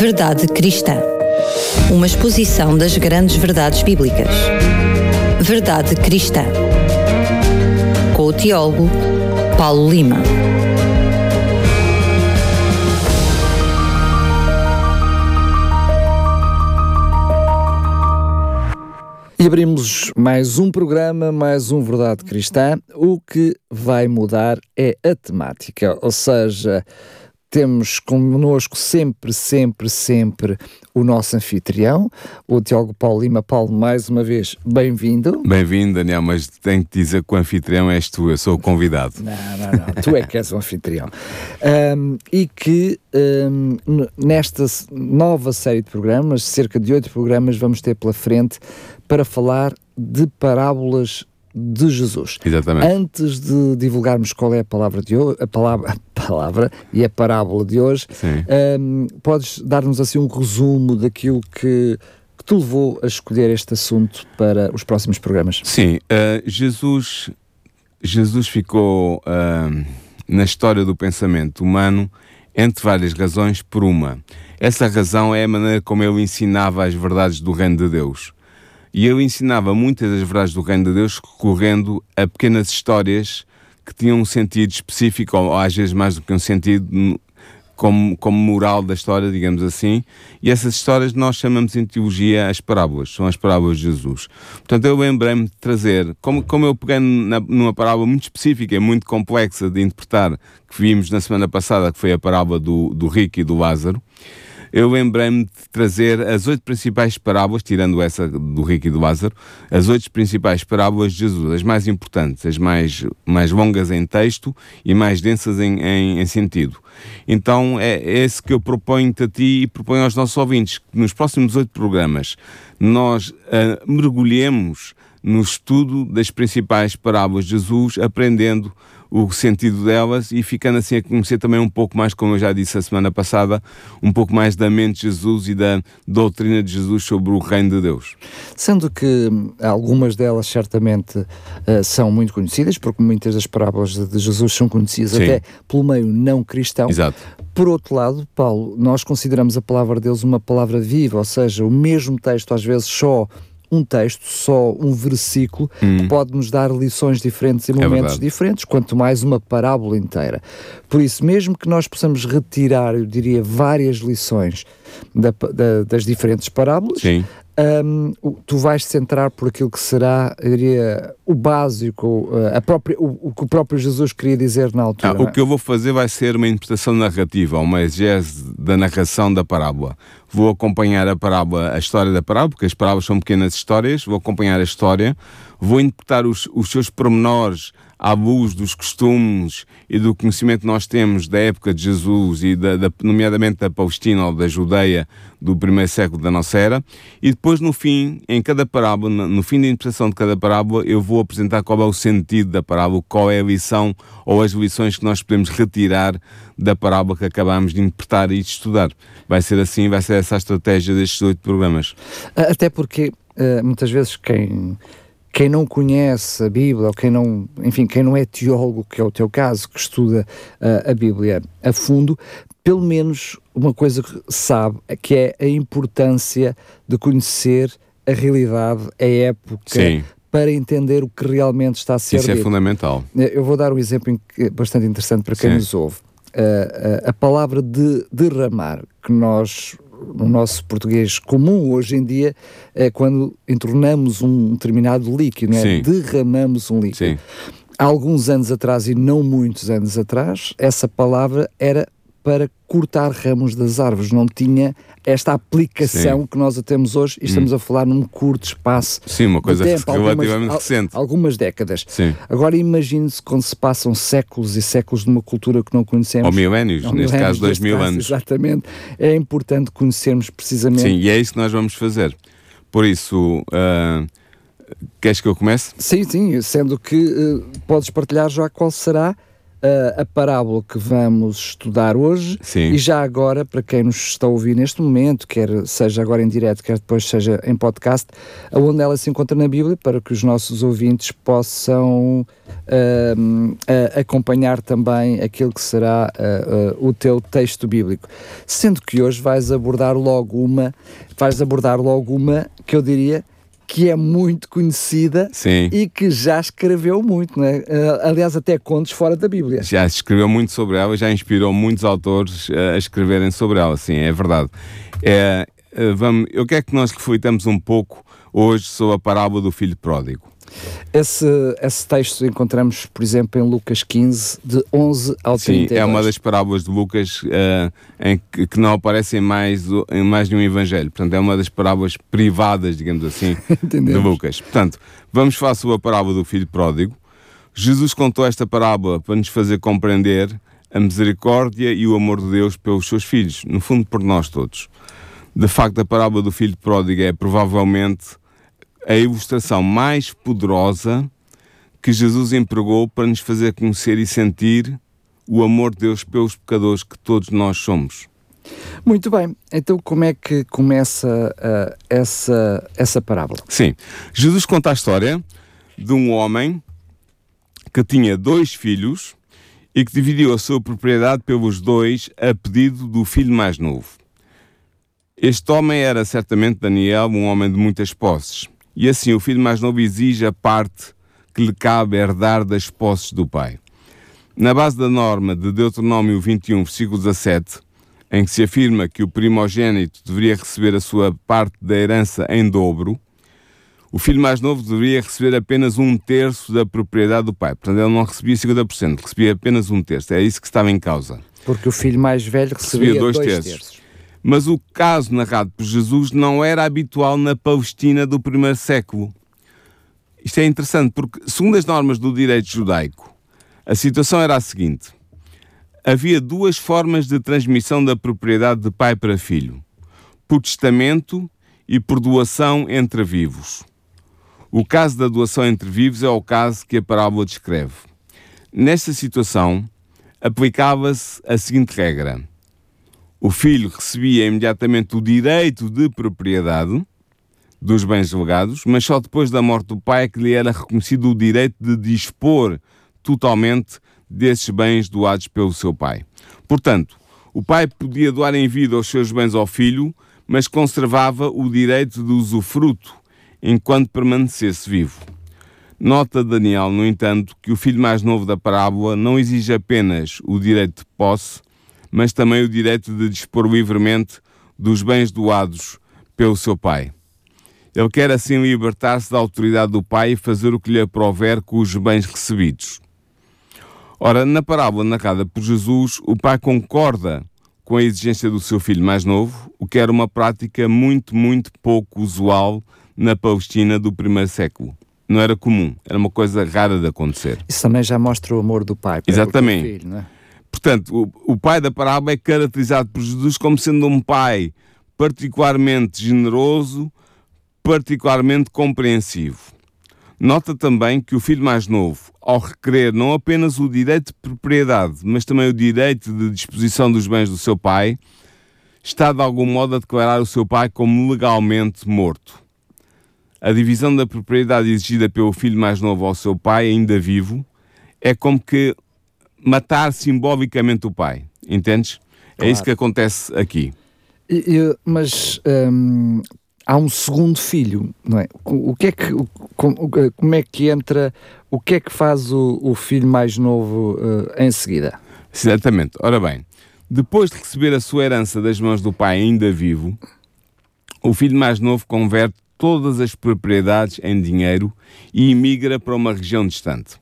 Verdade Cristã. Uma exposição das grandes verdades bíblicas. Verdade Cristã. Com o teólogo Paulo Lima. E abrimos mais um programa, mais um Verdade Cristã. O que vai mudar é a temática, ou seja, temos connosco sempre, sempre, sempre o nosso anfitrião, o Tiago Paulo Lima. Paulo, mais uma vez, bem-vindo. Bem-vindo, Daniel, mas tenho que dizer que o anfitrião és tu, eu sou o convidado. Não, não, não, tu é que és o anfitrião. Um, e que um, nesta nova série de programas, cerca de oito programas, vamos ter pela frente para falar de parábolas de Jesus. Exatamente. Antes de divulgarmos qual é a palavra de hoje, a palavra, a palavra e a parábola de hoje, um, podes dar-nos assim um resumo daquilo que, que te levou a escolher este assunto para os próximos programas? Sim, uh, Jesus, Jesus ficou uh, na história do pensamento humano entre várias razões por uma. Essa razão é a maneira como ele ensinava as verdades do reino de Deus. E ele ensinava muitas das verdades do Reino de Deus recorrendo a pequenas histórias que tinham um sentido específico, ou às vezes mais do que um sentido como, como moral da história, digamos assim. E essas histórias nós chamamos em teologia as parábolas, são as parábolas de Jesus. Portanto, eu lembrei-me de trazer, como, como eu peguei na, numa parábola muito específica muito complexa de interpretar, que vimos na semana passada, que foi a parábola do, do rico e do Lázaro eu lembrei-me de trazer as oito principais parábolas, tirando essa do Rico e do Lázaro, as oito principais parábolas de Jesus, as mais importantes, as mais, mais longas em texto e mais densas em, em, em sentido. Então é, é esse que eu proponho-te a ti e proponho aos nossos ouvintes, que nos próximos oito programas nós uh, mergulhemos no estudo das principais parábolas de Jesus, aprendendo o sentido delas e ficando assim a conhecer também um pouco mais, como eu já disse a semana passada, um pouco mais da mente de Jesus e da doutrina de Jesus sobre o reino de Deus. Sendo que hum, algumas delas certamente uh, são muito conhecidas, porque muitas das parábolas de Jesus são conhecidas Sim. até pelo meio não cristão. Exato. Por outro lado, Paulo, nós consideramos a palavra de Deus uma palavra viva, ou seja, o mesmo texto às vezes só um texto, só um versículo, hum. pode nos dar lições diferentes e é momentos é diferentes, quanto mais uma parábola inteira. Por isso, mesmo que nós possamos retirar, eu diria, várias lições da, da, das diferentes parábolas, Sim um, tu vais centrar por aquilo que será, eu diria, o básico, uh, a própria, o, o, que o próprio Jesus queria dizer na altura. Ah, o é? que eu vou fazer vai ser uma interpretação narrativa, uma exegese da narração da parábola. Vou acompanhar a parábola, a história da parábola, porque as parábolas são pequenas histórias, vou acompanhar a história, vou interpretar os, os seus pormenores à luz dos costumes e do conhecimento que nós temos da época de Jesus e da, da, nomeadamente da Palestina ou da Judeia do primeiro século da nossa era, e depois no fim, em cada parábola, no fim da interpretação de cada parábola, eu vou apresentar qual é o sentido da parábola, qual é a lição ou as lições que nós podemos retirar da parábola que acabamos de interpretar e de estudar. Vai ser assim, vai ser essa a estratégia destes oito programas. Até porque uh, muitas vezes quem quem não conhece a Bíblia, ou quem não, enfim, quem não é teólogo, que é o teu caso, que estuda uh, a Bíblia a fundo, pelo menos uma coisa que sabe, que é a importância de conhecer a realidade, a época, Sim. para entender o que realmente está a ser Isso é dito. é fundamental. Eu vou dar um exemplo bastante interessante para quem Sim. nos ouve. Uh, uh, a palavra de derramar, que nós no nosso português comum hoje em dia é quando entornamos um determinado líquido, é? derramamos um líquido. Sim. Há alguns anos atrás, e não muitos anos atrás, essa palavra era para cortar ramos das árvores, não tinha esta aplicação Sim. que nós a temos hoje e estamos hum. a falar num curto espaço Sim, uma coisa de tempo, relativamente algumas, recente. Algumas décadas. Sim. Agora imagine-se quando se passam séculos e séculos de uma cultura que não conhecemos. Ou milénios, neste milénios, caso dois mil anos. Exatamente. É importante conhecermos precisamente... Sim, e é isso que nós vamos fazer. Por isso... Uh, queres que eu comece? Sim, sim, sendo que uh, podes partilhar já qual será uh, a parábola que vamos estudar hoje Sim. e já agora, para quem nos está a ouvir neste momento, quer seja agora em direto, quer depois seja em podcast, aonde ela se encontra na Bíblia, para que os nossos ouvintes possam uh, acompanhar também aquilo que será o teu texto bíblico. Sendo que hoje vais abordar logo uma, vais abordar logo uma que eu diria que é muito conhecida Sim. e que já escreveu muito, não é? Uh, aliás, até contos fora da Bíblia. Já escreveu muito sobre ela, já inspirou muitos autores uh, a escreverem sobre ela, sim, é verdade. É, vamos, eu quero que nós reflitamos um pouco hoje sobre a parábola do filho pródigo. Esse, esse texto encontramos, por exemplo, em Lucas 15, de 11 ao Sim, 32. é uma das parábolas de Lucas uh, em que, que, não aparece em mais, em mais nenhum evangelho. Portanto, é uma das parábolas privadas, digamos assim, de Lucas. Portanto, vamos falar sobre a parábola do filho pródigo. Jesus contou esta parábola para nos fazer compreender a misericórdia e o amor de Deus pelos seus filhos, no fundo por nós todos. De facto, a parábola do filho pródigo é provavelmente a ilustração mais poderosa que Jesus empregou para nos fazer conhecer e sentir o amor de Deus pelos pecadores que todos nós somos. Muito bem, então como é que começa uh, essa, essa parábola? Sim, Jesus conta a história de um homem que tinha dois filhos e que dividiu a sua propriedade pelos dois a pedido do filho mais novo. Este homem era certamente Daniel, um homem de muitas posses. E assim o filho mais novo exige a parte que lhe cabe herdar das posses do pai. Na base da norma de Deuteronômio 21, versículo 17, em que se afirma que o primogênito deveria receber a sua parte da herança em dobro, o filho mais novo deveria receber apenas um terço da propriedade do pai. Portanto, ele não recebia 50%, recebia apenas um terço. É isso que estava em causa. Porque o filho mais velho recebia, recebia dois, dois terços. terços. Mas o caso narrado por Jesus não era habitual na Palestina do primeiro século. Isto é interessante porque, segundo as normas do direito judaico, a situação era a seguinte: havia duas formas de transmissão da propriedade de pai para filho: por testamento e por doação entre vivos. O caso da doação entre vivos é o caso que a parábola descreve. Nesta situação, aplicava-se a seguinte regra: o filho recebia imediatamente o direito de propriedade dos bens legados, mas só depois da morte do pai é que lhe era reconhecido o direito de dispor totalmente desses bens doados pelo seu pai. Portanto, o pai podia doar em vida os seus bens ao filho, mas conservava o direito de usufruto enquanto permanecesse vivo. Nota Daniel, no entanto, que o filho mais novo da parábola não exige apenas o direito de posse, mas também o direito de dispor livremente dos bens doados pelo seu pai. Ele quer assim libertar-se da autoridade do pai e fazer o que lhe aprover com os bens recebidos. Ora, na parábola narrada por Jesus, o pai concorda com a exigência do seu filho mais novo, o que era uma prática muito, muito pouco usual na Palestina do primeiro século. Não era comum, era uma coisa rara de acontecer. Isso também já mostra o amor do pai para Exatamente. filho, não é? Portanto, o, o pai da parábola é caracterizado por Jesus como sendo um pai particularmente generoso, particularmente compreensivo. Nota também que o filho mais novo, ao requerer não apenas o direito de propriedade, mas também o direito de disposição dos bens do seu pai, está de algum modo a declarar o seu pai como legalmente morto. A divisão da propriedade exigida pelo filho mais novo ao seu pai, ainda vivo, é como que matar simbolicamente o pai. Entendes? Claro. É isso que acontece aqui. E, mas hum, há um segundo filho, não é? O, que é que, como, é que entra, o que é que faz o, o filho mais novo uh, em seguida? Exatamente. Ora bem, depois de receber a sua herança das mãos do pai ainda vivo, o filho mais novo converte todas as propriedades em dinheiro e imigra para uma região distante.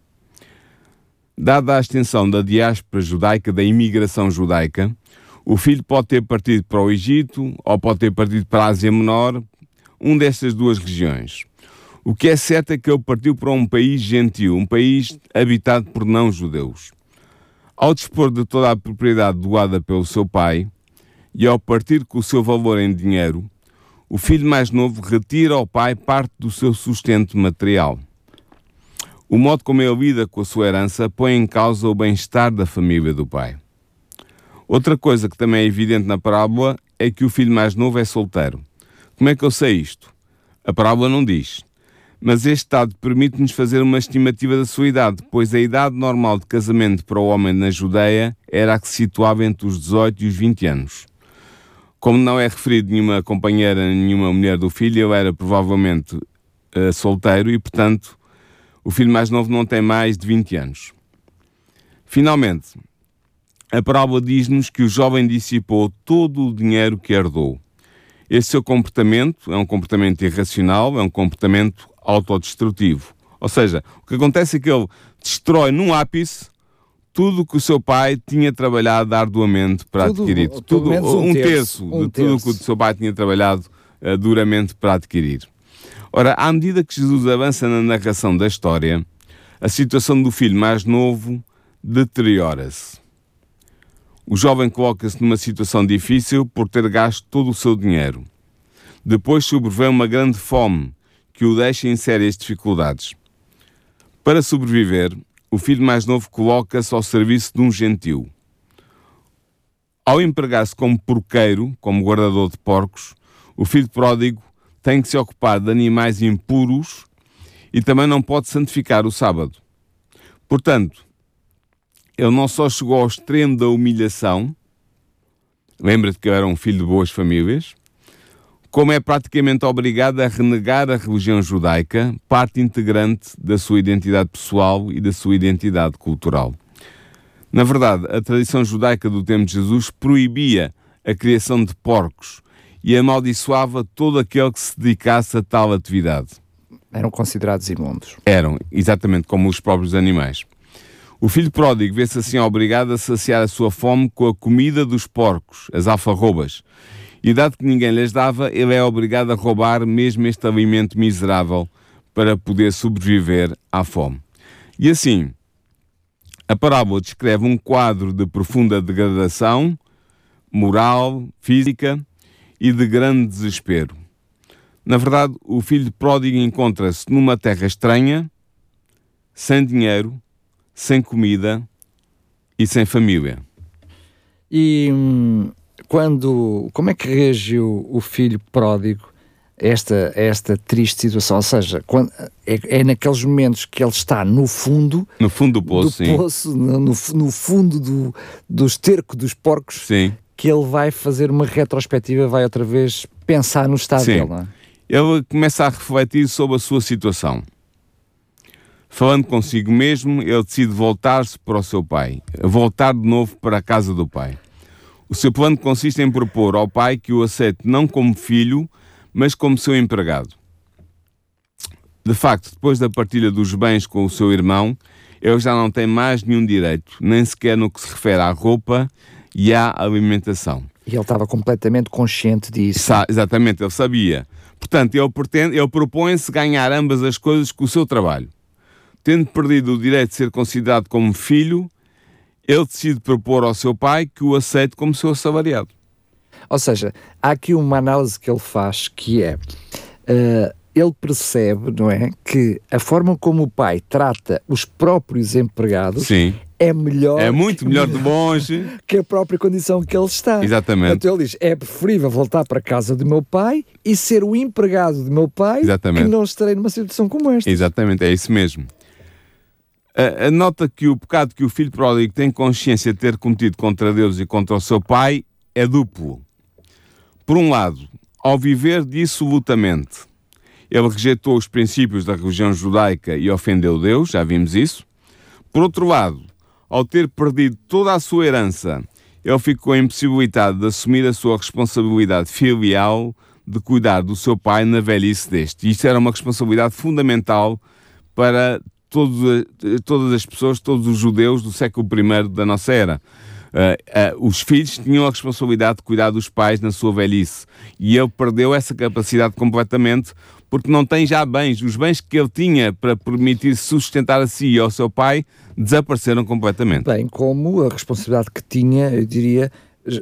Dada a extensão da diáspora judaica, da imigração judaica, o filho pode ter partido para o Egito ou pode ter partido para a Ásia Menor, um destas duas regiões. O que é certo é que ele partiu para um país gentil, um país habitado por não-judeus. Ao dispor de toda a propriedade doada pelo seu pai e ao partir com o seu valor em dinheiro, o filho mais novo retira ao pai parte do seu sustento material. O modo como ele lida com a sua herança põe em causa o bem-estar da família do pai. Outra coisa que também é evidente na parábola é que o filho mais novo é solteiro. Como é que eu sei isto? A parábola não diz. Mas este dado permite-nos fazer uma estimativa da sua idade, pois a idade normal de casamento para o homem na Judeia era a que se situava entre os 18 e os 20 anos. Como não é referido nenhuma companheira, nenhuma mulher do filho, ele era provavelmente uh, solteiro e, portanto, o filho mais novo não tem mais de 20 anos. Finalmente, a parábola diz-nos que o jovem dissipou todo o dinheiro que herdou. Esse seu comportamento é um comportamento irracional, é um comportamento autodestrutivo. Ou seja, o que acontece é que ele destrói num ápice tudo que o seu pai tinha trabalhado arduamente para tudo, adquirir. Tudo, um, um terço, um de terço. tudo que o seu pai tinha trabalhado uh, duramente para adquirir. Ora, à medida que Jesus avança na narração da história, a situação do filho mais novo deteriora-se. O jovem coloca-se numa situação difícil por ter gasto todo o seu dinheiro. Depois sobrevém uma grande fome que o deixa em sérias dificuldades. Para sobreviver, o filho mais novo coloca-se ao serviço de um gentil. Ao empregar-se como porqueiro, como guardador de porcos, o filho pródigo tem que se ocupar de animais impuros e também não pode santificar o sábado. Portanto, ele não só chegou ao extremo da humilhação, lembra-te que eu era um filho de boas famílias, como é praticamente obrigado a renegar a religião judaica, parte integrante da sua identidade pessoal e da sua identidade cultural. Na verdade, a tradição judaica do tempo de Jesus proibia a criação de porcos e amaldiçoava todo aquele que se dedicasse a tal atividade. Eram considerados imundos. Eram, exatamente como os próprios animais. O filho pródigo vê-se assim obrigado a saciar a sua fome com a comida dos porcos, as alfarrobas, e dado que ninguém lhes dava, ele é obrigado a roubar mesmo este alimento miserável para poder sobreviver à fome. E assim, a parábola descreve um quadro de profunda degradação moral, física e de grande desespero. Na verdade, o filho pródigo encontra-se numa terra estranha, sem dinheiro, sem comida e sem família. E hum, quando, como é que reagiu o filho pródigo a esta, a esta triste situação? Ou seja, quando, é, é, naqueles momentos que ele está no fundo... No fundo do poço, do poço no, no, fundo do, do esterco dos porcos, sim. Que ele vai fazer uma retrospectiva, vai outra vez pensar no estado sim. dele, é? Ele começa a refletir sobre a sua situação. Falando consigo mesmo, ele decide voltar-se para o seu pai, voltar de novo para a casa do pai. O seu plano consiste em propor ao pai que o aceite não como filho, mas como seu empregado. De facto, depois da partilha dos bens com o seu irmão, ele já não tem mais nenhum direito, nem sequer no que se refere à roupa e à alimentação. E ele estava completamente consciente disso. Sa exatamente, ele sabia. Portanto, ele, pretende, ele propõe-se ganhar ambas as coisas com o seu trabalho. Tendo perdido o direito de ser considerado como filho, ele decide propor ao seu pai que o aceite como seu assalariado. Ou seja, há aqui uma análise que ele faz que é. Uh, ele percebe, não é, que a forma como o pai trata os próprios empregados Sim. É melhor. É muito melhor de longe. Que a própria condição que ele está. Exatamente. Então ele diz: é preferível voltar para a casa do meu pai e ser o empregado do meu pai Exatamente. que não estarei numa situação como esta. Exatamente, é isso mesmo. Uh, nota que o pecado que o filho pródigo tem consciência de ter cometido contra Deus e contra o seu pai é duplo. Por um lado, ao viver dissolutamente, ele rejeitou os princípios da religião judaica e ofendeu Deus, já vimos isso. Por outro lado, ao ter perdido toda a sua herança, ele ficou impossibilitado de assumir a sua responsabilidade filial de cuidar do seu pai na velhice deste. Isso era uma responsabilidade fundamental para todos, todas as pessoas, todos os judeus do século I da nossa era. Uh, uh, os filhos tinham a responsabilidade de cuidar dos pais na sua velhice e ele perdeu essa capacidade completamente porque não tem já bens. Os bens que ele tinha para permitir sustentar a si e ao seu pai desapareceram completamente. Bem, como a responsabilidade que tinha, eu diria,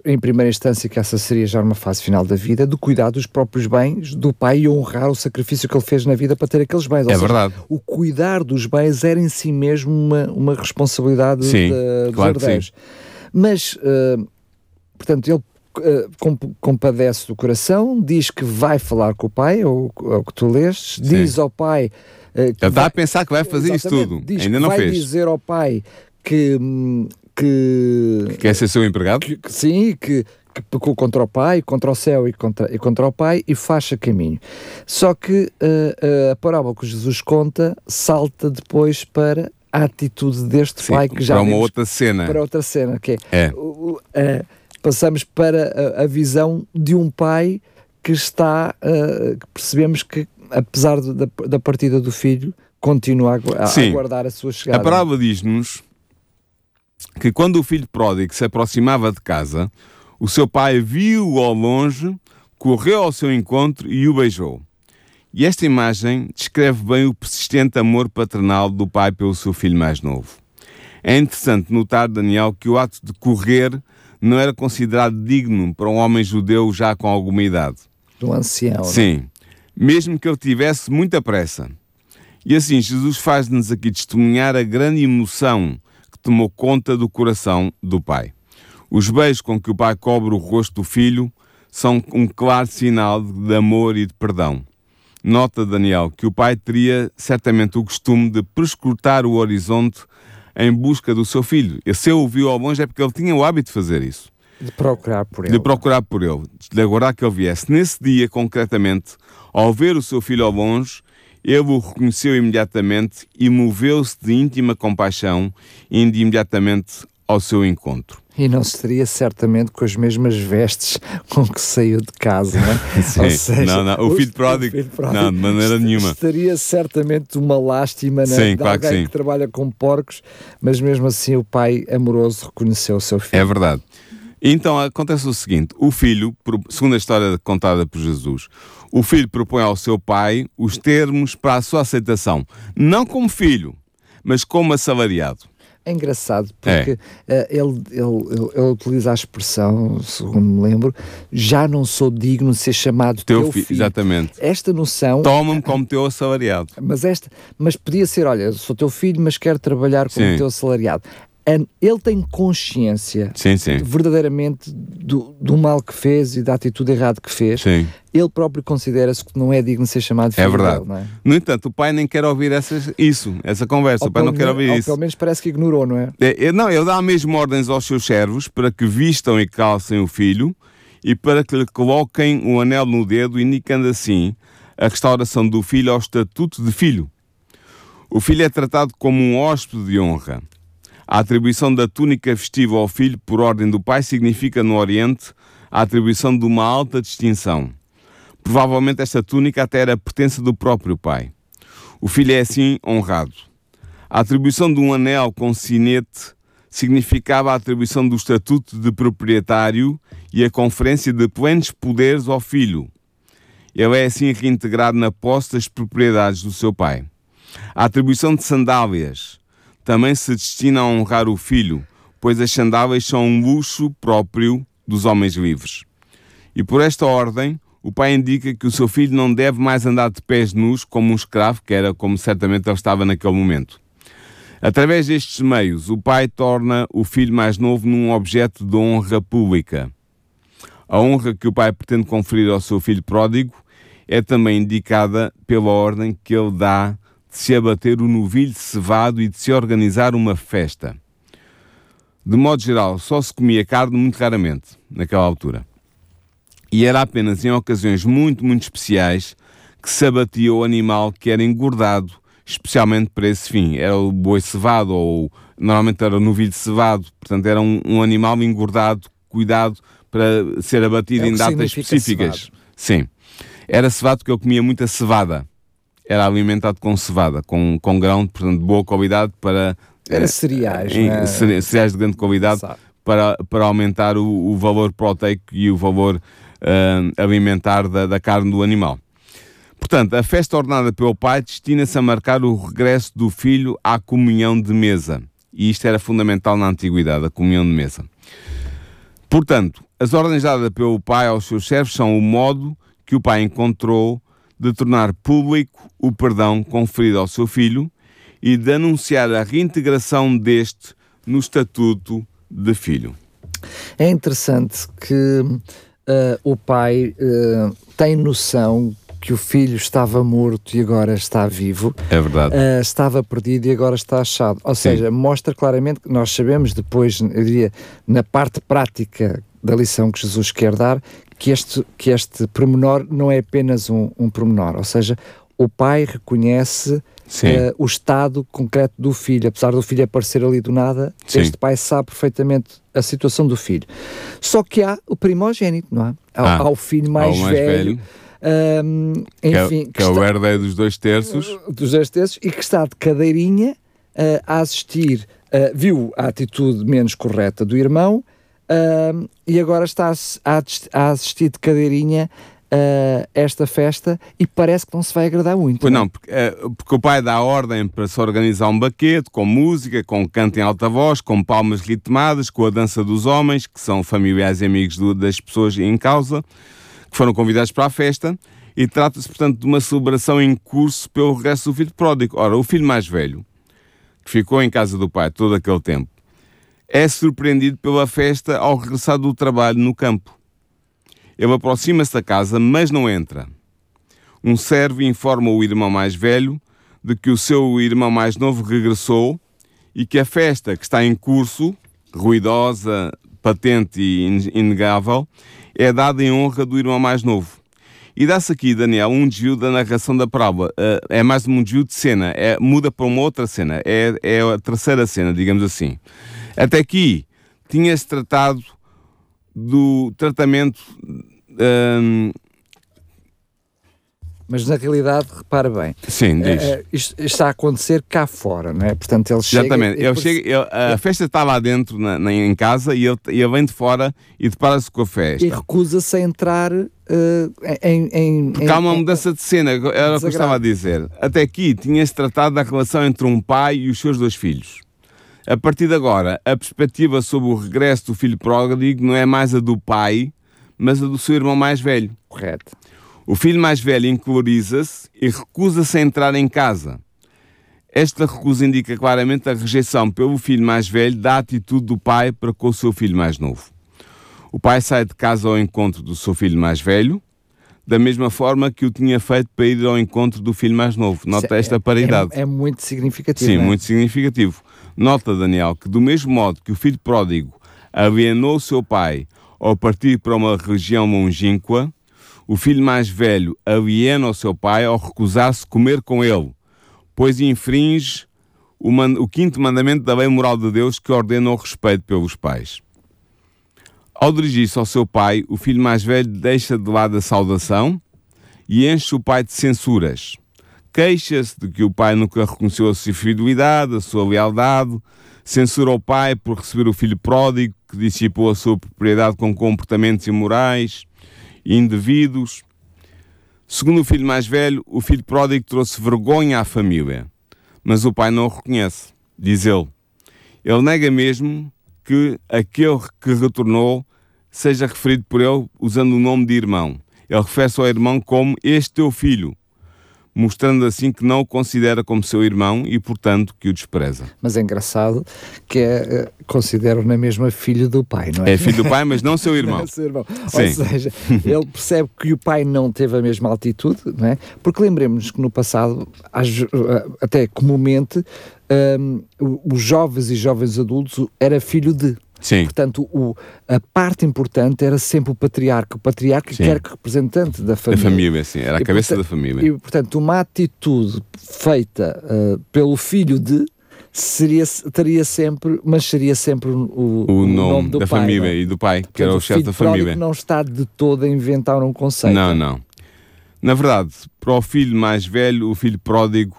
em primeira instância, que essa seria já uma fase final da vida, de cuidar dos próprios bens do pai e honrar o sacrifício que ele fez na vida para ter aqueles bens. Ou é seja, verdade. O cuidar dos bens era em si mesmo uma, uma responsabilidade sim, de, claro dos herdeiros. Mas, uh, portanto, ele uh, compadece do coração, diz que vai falar com o pai, ou o que tu leste, diz ao pai. Uh, Ele está a pensar que vai fazer isso tudo, ainda não vai fez. Vai dizer ao pai que, que, que quer ser seu empregado? Que, que, sim, que, que pecou contra o pai, contra o céu e contra, e contra o pai e faça caminho. Só que uh, uh, a parábola que Jesus conta salta depois para a atitude deste sim, pai que já para uma outra cena para outra cena que é, é. Uh, passamos para a, a, visão de um pai que está que percebemos que apesar de, da, da partida do filho continua a, a, a aguardar a sua chegada. A parábola diz-nos que quando o filho pródigo se aproximava de casa, o seu pai viu-o ao longe, correu ao seu encontro e o beijou. E esta imagem descreve bem o persistente amor paternal do pai pelo seu filho mais novo. É interessante notar, Daniel, que o ato de correr não era considerado digno para um homem judeu já com alguma idade. Do ancião. É? Sim, mesmo que ele tivesse muita pressa. E assim, Jesus faz-nos aqui testemunhar a grande emoção tomou conta do coração do pai. Os beijos com que o pai cobre o rosto do filho são um claro sinal de amor e de perdão. Nota Daniel que o pai teria certamente o costume de prescrutar o horizonte em busca do seu filho. E se eu o viu ao longe é porque ele tinha o hábito de fazer isso. De procurar por ele. De procurar por ele, de aguardar que ele viesse. Nesse dia, concretamente, ao ver o seu filho ao longe, ele o reconheceu imediatamente e moveu-se de íntima compaixão, indo imediatamente ao seu encontro. E não seria certamente com as mesmas vestes com que saiu de casa, não é? Sim, seja, não, não. O, filho pródigo, filho pródigo, não, de maneira nenhuma. Estaria certamente uma lástima né, sim, de claro alguém que, que, trabalha com porcos, mas mesmo assim o pai amoroso reconheceu o seu filho. É verdade. Então acontece o seguinte: o filho, segundo a história contada por Jesus, o filho propõe ao seu pai os termos para a sua aceitação, não como filho, mas como assalariado. É engraçado porque é. Uh, ele, ele, ele, utiliza a expressão, segundo me lembro, já não sou digno de ser chamado teu, teu filho. Exatamente. Esta noção. Toma-me como teu assalariado. Mas, esta, mas podia ser: olha, sou teu filho, mas quero trabalhar como Sim. teu assalariado ele tem consciência sim, sim. verdadeiramente do, do, mal que fez e da atitude errada que fez. Sim. Ele próprio considera-se que não é digno de ser chamado filho É verdade. Dele, é? No entanto, o pai nem quer ouvir essas, isso, essa conversa. Ou o pai não quer ouvir ou isso. pelo menos parece que ignorou, não é? é? Não, ele dá mesmo ordens aos seus servos para que vistam e calcem o filho e para que lhe coloquem o um anel no dedo, indicando assim a restauração do filho ao estatuto de filho. O filho é tratado como um hóspede de honra. A atribuição da túnica festiva ao filho por ordem do pai significa no Oriente a atribuição de uma alta distinção. Provavelmente esta túnica até era pertença do próprio pai. O filho é assim honrado. A atribuição de um anel com sinete significava a atribuição do estatuto de proprietário e a conferência de plenos poderes ao filho. Ele é assim reintegrado na posse das propriedades do seu pai. A atribuição de sandálias também se destina a honrar o filho, pois as sandálias são um luxo próprio dos homens livres. E por esta ordem, o pai indica que o seu filho não deve mais andar de pés nus como um escravo, que era como certamente ele estava naquele momento. Através destes meios, o pai torna o filho mais novo num objeto de honra pública. A honra que o pai pretende conferir ao seu filho pródigo é também indicada pela ordem que ele dá de se abater o novilho cevado e de se organizar uma festa. De modo geral, só se comia carne muito raramente, naquela altura. E era apenas em ocasiões muito, muito especiais que se abatia o animal que era engordado, especialmente para esse fim. Era o boi cevado, ou normalmente era o novilho cevado, portanto era um, um animal engordado, cuidado para ser abatido é em datas específicas. Cevado. Sim. Era cevado porque eu comia muita cevada era alimentado com cevada, com, com grão, portanto, de boa qualidade para. Era eh, cereais, é? Cereais de grande qualidade para, para aumentar o, o, valor proteico e o valor uh, alimentar da, da carne do animal. Portanto, a festa ordenada pelo pai destina-se a marcar o regresso do filho à comunhão de mesa. E isto era fundamental na antiguidade, a comunhão de mesa. Portanto, as ordens dadas pelo pai aos seus servos são o modo que o pai encontrou de tornar público o perdão conferido ao seu filho e de anunciar a reintegração deste no estatuto de filho. É interessante que uh, o pai uh, tem noção que o filho estava morto e agora está vivo. É verdade. Uh, estava perdido e agora está achado. Ou Sim. seja, mostra claramente que nós sabemos depois, eu diria, na parte prática da lição que Jesus quer dar, que este, que este pormenor não é apenas um, um pormenor. Ou seja, o pai reconhece uh, o estado concreto do filho. Apesar do filho aparecer ali do nada, Sim. este pai sabe perfeitamente a situação do filho. Só que há o primogênito, não é? Há, ah, há o filho mais, mais velho, velho um, enfim, que, é, que é o herdeiro dos dois terços. Dos dois terços e que está de cadeirinha uh, a assistir, uh, viu a atitude menos correta do irmão uh, e agora está a, a assistir de cadeirinha uh, esta festa e parece que não se vai agradar muito. Pois não, não porque, uh, porque, o pai dá ordem para se organizar um baquete com música, com canto em alta voz, com palmas ritmadas, com a dança dos homens, que são familiares e amigos do, das pessoas em causa que foram convidados para a festa, e trata-se, portanto, de uma celebração em curso pelo regresso do filho pródigo. Ora, o filho mais velho, que ficou em casa do pai todo aquele tempo, é surpreendido pela festa ao regressar do trabalho no campo. Ele aproxima-se da casa, mas não entra. Um servo informa o irmão mais velho de que o seu irmão mais novo regressou e que a festa que está em curso, ruidosa, patente e inegável, é dada em honra do irmão mais novo. E dá-se aqui, Daniel, um desvio da narração da parábola. Uh, é mais um desvio de cena, é, muda para uma outra cena. É, é a terceira cena, digamos assim. Até aqui, tinha-se tratado do tratamento uh, mas na realidade, repara bem. Sim, diz. Uh, isto, está a acontecer cá fora, não é? Portanto, ele chega. Exatamente. Ele chega, ele, a festa está lá dentro, na, na, em casa, e ele, ele vem de fora e depara-se com a festa. E recusa-se a entrar uh, em, em. Porque em, há uma mudança de cena, era o que eu estava a dizer. Até aqui tinha-se tratado da relação entre um pai e os seus dois filhos. A partir de agora, a perspectiva sobre o regresso do filho pródigo não é mais a do pai, mas a do seu irmão mais velho. Correto. O filho mais velho incoloriza-se e recusa-se a entrar em casa. Esta recusa indica claramente a rejeição pelo filho mais velho da atitude do pai para com o seu filho mais novo. O pai sai de casa ao encontro do seu filho mais velho, da mesma forma que o tinha feito para ir ao encontro do filho mais novo. Nota é, esta paridade. É, é, muito significativo. Sim, é? muito significativo. Nota, Daniel, que do mesmo modo que o filho pródigo alienou seu pai ao partir para uma região longínqua, o filho mais velho aliena o seu pai ao recusar-se comer com ele, pois infringe o, o quinto mandamento da lei moral de Deus que ordena o respeito pelos pais. Ao dirigir-se ao seu pai, o filho mais velho deixa de lado a saudação e enche o pai de censuras. Queixa-se de que o pai nunca reconheceu a sua fidelidade, a sua lealdade, censura o pai por receber o filho pródigo que dissipou a sua propriedade com comportamentos imorais indevidos. Segundo o filho mais velho, o filho pródigo trouxe vergonha à família, mas o pai não o reconhece, diz ele. Ele nega mesmo que aquele que retornou seja referido por ele usando o nome de irmão. Ele refere-se ao irmão como este teu filho, mostrando assim que não o considera como seu irmão e, portanto, que o despreza. Mas é engraçado que é, eh, considera na mesma filho do pai, não é? É filho do pai, mas não seu irmão. não é seu irmão. Sim. Ou seja, ele percebe que o pai não teve a mesma altitude, não é? Porque lembremos que no passado, eh, até comumente, um, os jovens e jovens adultos era filho de. Sim. Portanto, o, a parte importante era sempre o patriarca. O patriarca sim. que era representante da família. Da família, sim. Era a cabeça e, da família. E, portanto, uma atitude feita uh, pelo filho de seria, teria sempre, mas seria sempre o, o, o nome, nome da pai, família não? e do pai, que portanto, era o chefe da família. não está de todo a inventar um conceito. Não, não. Na verdade, para o filho mais velho, o filho pródigo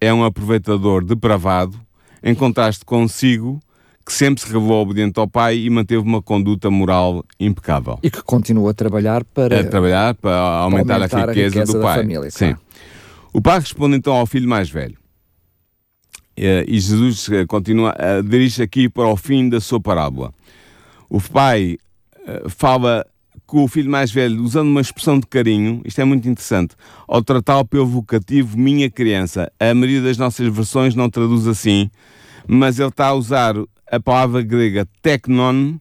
é um aproveitador depravado, em contraste consigo, que sempre se revelou obediente ao pai e manteve uma conduta moral impecável. E que continua a trabalhar para, a trabalhar para aumentar, aumentar a, riqueza a, riqueza do pai. Família, Sim. Claro. O pai responde então ao filho mais velho. E Jesus continua, dirige aqui para o fim da sua parábola. O pai uh, fala com o filho mais velho, usando uma expressão de carinho, isto é muito interessante, ao tratá-lo pelo vocativo minha criança. A maioria das nossas versões não traduz assim, mas ele está a usar a palavra grega teknon,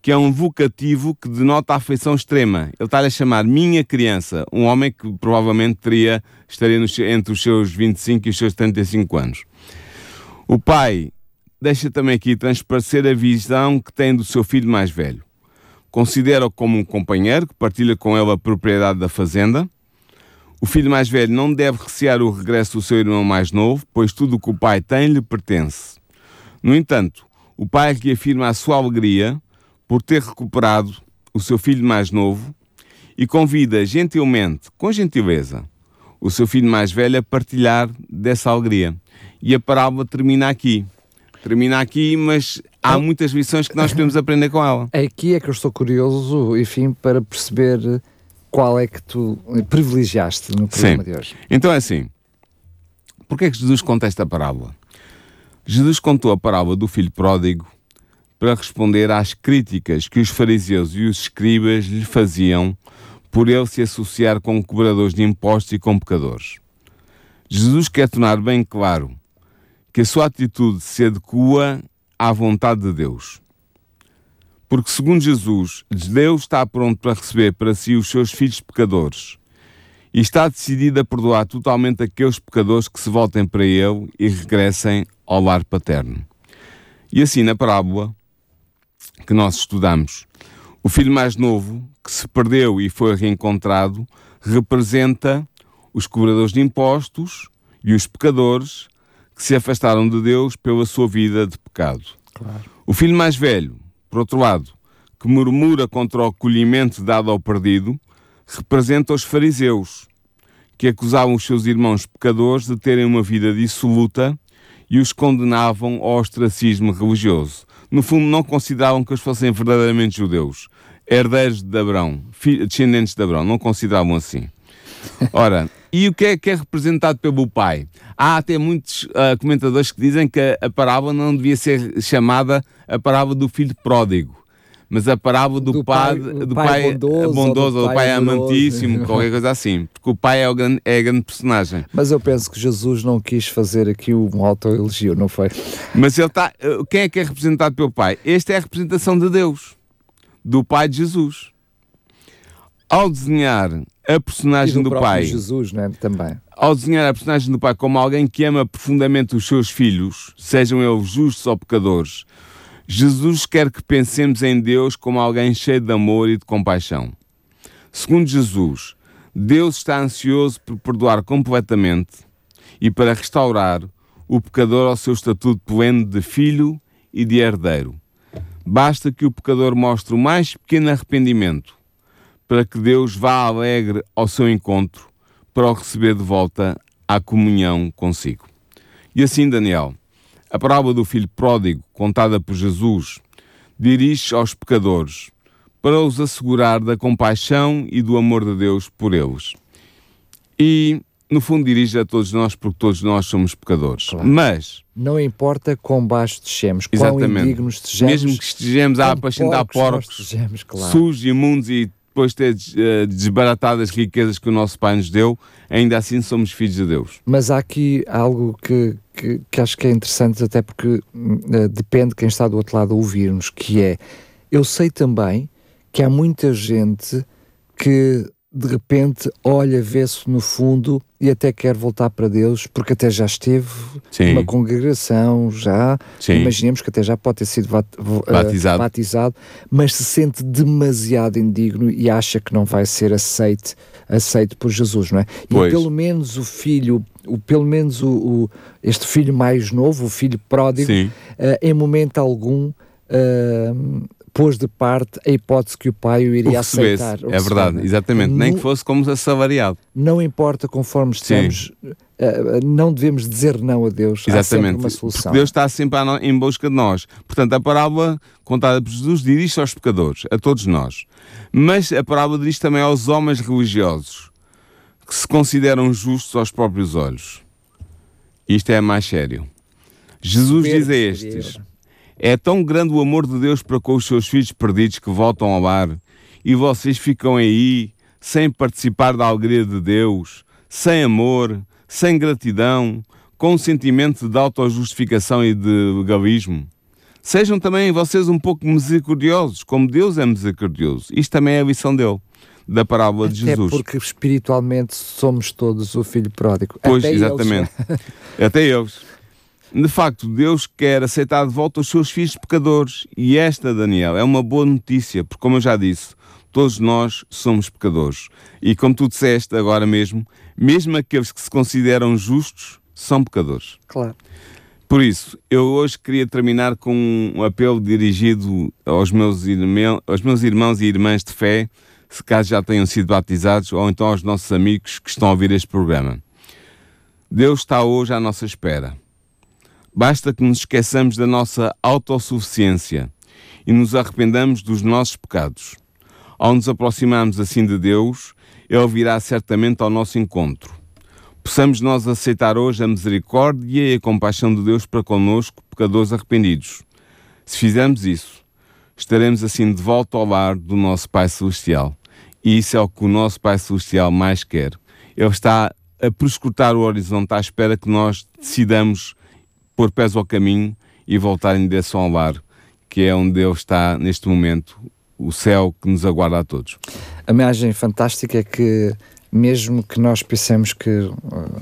que é um vocativo que denota afeição extrema. Ele está a chamar minha criança, um homem que provavelmente teria, estaria entre os seus 25 e os seus 35 anos. O pai deixa também aqui transparecer a visão que tem do seu filho mais velho. Considera-o como um companheiro que partilha com ele a propriedade da fazenda. O filho mais velho não deve recear o regresso do seu irmão mais novo, pois tudo o que o pai tem lhe pertence. No entanto, o pai que afirma a sua alegria por ter recuperado o seu filho mais novo e convida gentilmente, com gentileza, o seu filho mais velho a partilhar dessa alegria. E a parábola termina aqui. Termina aqui, mas há então, muitas lições que nós podemos aprender com ela. Aqui é que eu estou curioso, enfim, para perceber qual é que tu privilegiaste no programa Sim. de hoje. Então é assim, porquê é que Jesus conta esta parábola? Jesus contou a parábola do filho pródigo para responder às críticas que os fariseus e os escribas lhe faziam por ele se associar com cobradores de impostos e com pecadores. Jesus quer tornar bem claro que a sua atitude se adequa à vontade de Deus. Porque, segundo Jesus, Deus está pronto para receber para si os seus filhos pecadores e está decidido a perdoar totalmente aqueles pecadores que se voltem para Ele e regressem ao lar paterno. E assim, na parábola que nós estudamos, o filho mais novo, que se perdeu e foi reencontrado, representa os cobradores de impostos e os pecadores que se afastaram de Deus pela sua vida de pecado. Claro. O filho mais velho, por outro lado, que murmura contra o acolhimento dado ao perdido, representa os fariseus, que acusavam os seus irmãos pecadores de terem uma vida dissoluta e os condenavam ao ostracismo religioso. No fundo, não consideravam que eles fossem verdadeiramente judeus, herdeiros de Abraão, descendentes de Abraão, não consideravam assim. Ora, e o que é que é representado pelo pai? Há até muitos uh, comentadores que dizem que a, a parábola não devia ser chamada a parábola do filho pródigo, mas a parábola do, do pai, do pai, pai bondoso, bondoso, ou do pai, pai amantíssimo, qualquer coisa assim, porque o pai é, o grande, é a grande personagem. Mas eu penso que Jesus não quis fazer aqui um autoelogio, não foi? Mas ele está. Uh, quem é que é representado pelo pai? Esta é a representação de Deus, do pai de Jesus. Ao desenhar a personagem do, do pai. Jesus, né? Também. Ao desenhar a personagem do pai como alguém que ama profundamente os seus filhos, sejam eles justos ou pecadores, Jesus quer que pensemos em Deus como alguém cheio de amor e de compaixão. Segundo Jesus, Deus está ansioso por perdoar completamente e para restaurar o pecador ao seu estatuto pleno de filho e de herdeiro. Basta que o pecador mostre o mais pequeno arrependimento para que Deus vá alegre ao seu encontro para o receber de volta à comunhão consigo. E assim, Daniel, a parábola do filho pródigo, contada por Jesus, dirige aos pecadores para os assegurar da compaixão e do amor de Deus por eles. E, no fundo, dirige a todos nós, porque todos nós somos pecadores. Claro. Mas. Não importa quão baixo descemos, quão indignos estejamos. Mesmo que estejamos a apacentar porcos, claro. sujos, imundos e depois de ter uh, desbaratado as riquezas que o nosso Pai nos deu, ainda assim somos filhos de Deus. Mas há aqui algo que, que, que acho que é interessante, até porque uh, depende de quem está do outro lado a ouvir-nos, que é, eu sei também que há muita gente que de repente olha, vê-se no fundo e até quer voltar para Deus, porque até já esteve Sim. numa congregação, já Sim. imaginemos que até já pode ter sido eh, batizado. batizado, mas se sente demasiado indigno e acha que não vai ser aceite, aceite por Jesus, não é? Pois. E pelo menos o filho, o, pelo menos o, o este filho mais novo, o filho pródigo, uh, em momento algum uh, pôs de parte a hipótese que o pai o iria o aceitar. é verdade, exatamente. No, Nem que fosse como assalariado. Não importa conforme estamos, uh, não devemos dizer não a Deus. Exatamente. uma solução. Porque Deus está sempre em busca de nós. Portanto, a parábola contada por Jesus dirige-se aos pecadores, a todos nós. Mas a parábola dirige também aos homens religiosos, que se consideram justos aos próprios olhos. Isto é mais sério. Jesus diz a estes É tão grande o amor de Deus para com os seus filhos perdidos que voltam ao lar e vocês ficam aí sem participar da alegria de Deus, sem amor, sem gratidão, com um sentimento de autojustificação e de egoísmo. Sejam também vocês um pouco misericordiosos, como Deus é misericordioso. Isto também é a lição dele, da parábola Até de Jesus. porque espiritualmente somos todos o filho pródigo. Pois, Até exatamente. Eles. Até eles. De facto, Deus quer aceitar de volta os seus filhos pecadores. E esta, Daniel, é uma boa notícia, porque, como eu já disse, todos nós somos pecadores. E como tu disseste agora mesmo, mesmo aqueles que se consideram justos são pecadores. Claro. Por isso, eu hoje queria terminar com um apelo dirigido aos meus, irmão, aos meus irmãos e irmãs de fé, se caso já tenham sido batizados, ou então aos nossos amigos que estão a ouvir este programa. Deus está hoje à nossa espera. Basta que nos esqueçamos da nossa autossuficiência e nos arrependamos dos nossos pecados. Ao nos aproximarmos assim de Deus, Ele virá certamente ao nosso encontro. Possamos nós aceitar hoje a misericórdia e a compaixão de Deus para conosco, pecadores arrependidos. Se fizermos isso, estaremos assim de volta ao lar do nosso Pai Celestial. E isso é o que o nosso Pai Celestial mais quer. Ele está a prescrutar o horizonte à espera que nós decidamos pôr pés ao caminho e voltar em direção ao lar, que é onde Deus está neste momento, o céu que nos aguarda a todos. A imagem fantástica é que, mesmo que nós pensemos que uh,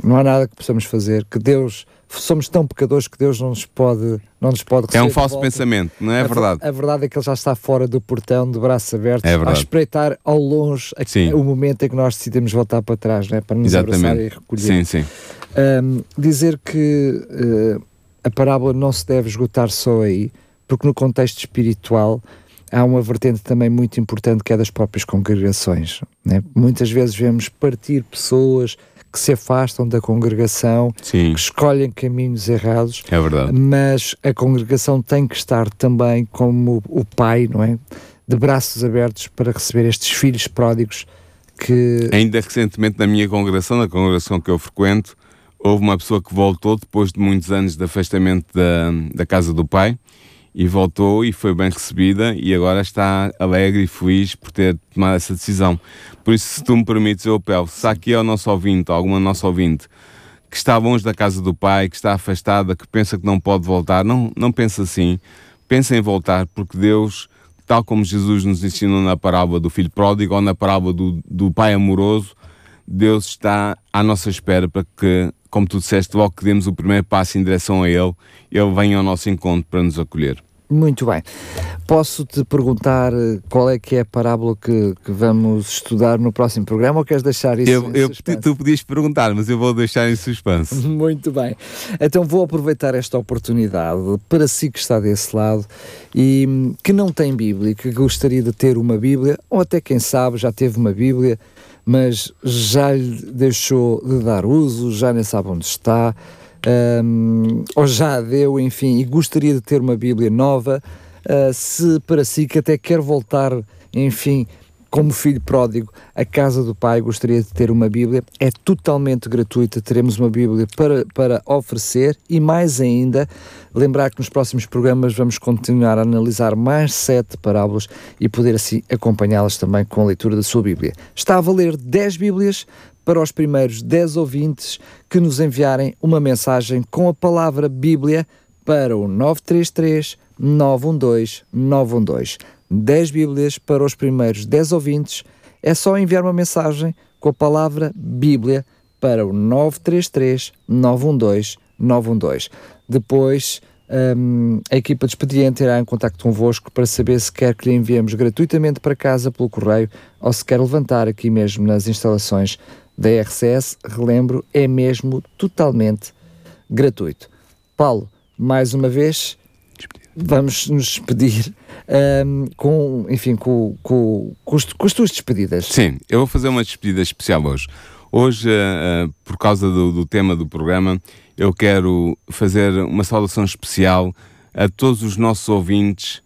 não há nada que possamos fazer, que Deus, somos tão pecadores que Deus não nos pode, não nos pode É um falso pensamento, não é a, ver- verdade? A verdade é que ele já está fora do portão, de braços abertos, É a espreitar ao longe a- o momento em que nós decidimos voltar para trás, não é? para nos abraçar e Exatamente. recolher. Sim, sim. Um, dizer que uh, a parábola não se deve esgotar só aí, porque no contexto espiritual há uma vertente também muito importante que é das próprias congregações. né? Muitas vezes vemos partir pessoas que se afastam da congregação, Sim, que escolhem caminhos errados, é verdade. mas a congregação tem que estar também como o pai, não é? De braços abertos para receber estes filhos pródigos que Ainda recentemente na minha congregação, na congregação que eu frequento, houve uma pessoa que voltou depois de muitos anos de afastamento da, da casa do pai e voltou e foi bem recebida e agora está alegre e feliz por ter tomado essa decisão. Por isso, se tu me permites, eu apelo, se há aqui o nosso ouvinte, alguma nosso ouvinte, que está longe da casa do pai, que está afastada, que pensa que não pode voltar, não, não pensa assim. Pensa em voltar, porque Deus, tal como Jesus nos ensinou na parábola do filho pródigo ou na parábola do, do pai amoroso, Deus está à nossa espera para que, como tu disseste, logo que demos o primeiro passo em direção a Ele, Ele venha ao nosso encontro para nos acolher. Muito bem. Posso-te perguntar eh, qual é que é a parábola que, que vamos estudar no próximo programa ou queres deixar isso Eu, em eu, suspense? tu podias perguntar, mas eu vou deixar em suspense. Muito bem. Então vou aproveitar esta oportunidade para si que está desse lado e hum, que não tem Bíblia, e que gostaria de ter uma Bíblia, ou até quem sabe já teve uma Bíblia, mas já lhe deixou de dar uso, já nem sabe onde está, hum, ou já deu, enfim, e gostaria de ter uma Bíblia nova, ah, se para si que até quer voltar, enfim, como filho pródigo, a casa do pai gostaria de ter uma Bíblia, é totalmente gratuita, teremos uma Bíblia para, para oferecer e mais ainda, lembrar que nos próximos programas vamos continuar a analisar mais sete parábolas e poder assim acompanhá-las também com a leitura da sua Bíblia. Está a valer 10 Bíblias para os primeiros 10 ouvintes que nos enviarem uma mensagem com a palavra Bíblia para o 933 912 912. 10 Bíblias para os primeiros 10 ouvintes. É só enviar uma mensagem com a palavra Bíblia para o 933 912 912. Depois, hum, a equipa de expediente irá em contato convosco para saber se quer que lhe enviemos gratuitamente para casa pelo correio ou se quer levantar aqui mesmo nas instalações da RCS. Relembro, é mesmo totalmente gratuito. Paulo, mais uma vez, vamos nos despedir hum, com, enfim, com, com, com, com as tuas despedidas. Sim, eu vou fazer uma despedida especial hoje. Hoje, eh, eh, por causa do, do tema do programa, eu quero fazer uma saudação especial a todos os nossos ouvintes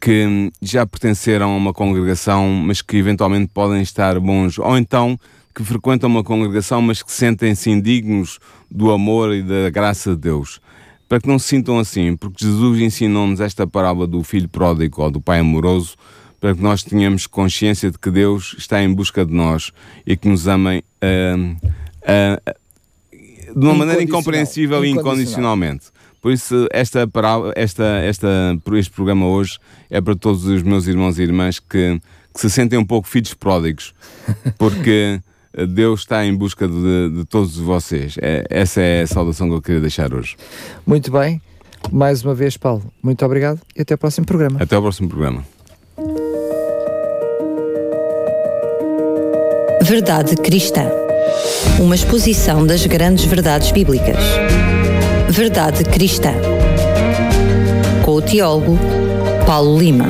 que já pertenceram a uma congregação, mas que eventualmente podem estar bons, ou então que frequentam uma congregação, mas que sentem-se indignos do amor e da graça de Deus. Para que não se sintam assim, porque Jesus ensinou-nos esta parábola do filho pródigo ou do pai amoroso, para que nós tenhamos consciência de que Deus está em busca de nós e que nos amem uh, uh, de uma maneira incompreensível e incondicionalmente. Por isso, esta, esta, esta, este programa hoje é para todos os meus irmãos e irmãs que, que se sentem um pouco filhos pródigos, porque Deus está em busca de, de todos vocês. É, essa é a saudação que eu queria deixar hoje. Muito bem. Mais uma vez, Paulo, muito obrigado e até ao próximo programa. Até ao próximo programa. Verdade Cristã. Uma exposição das grandes verdades bíblicas. Verdade Cristã. Com o teólogo Paulo Lima.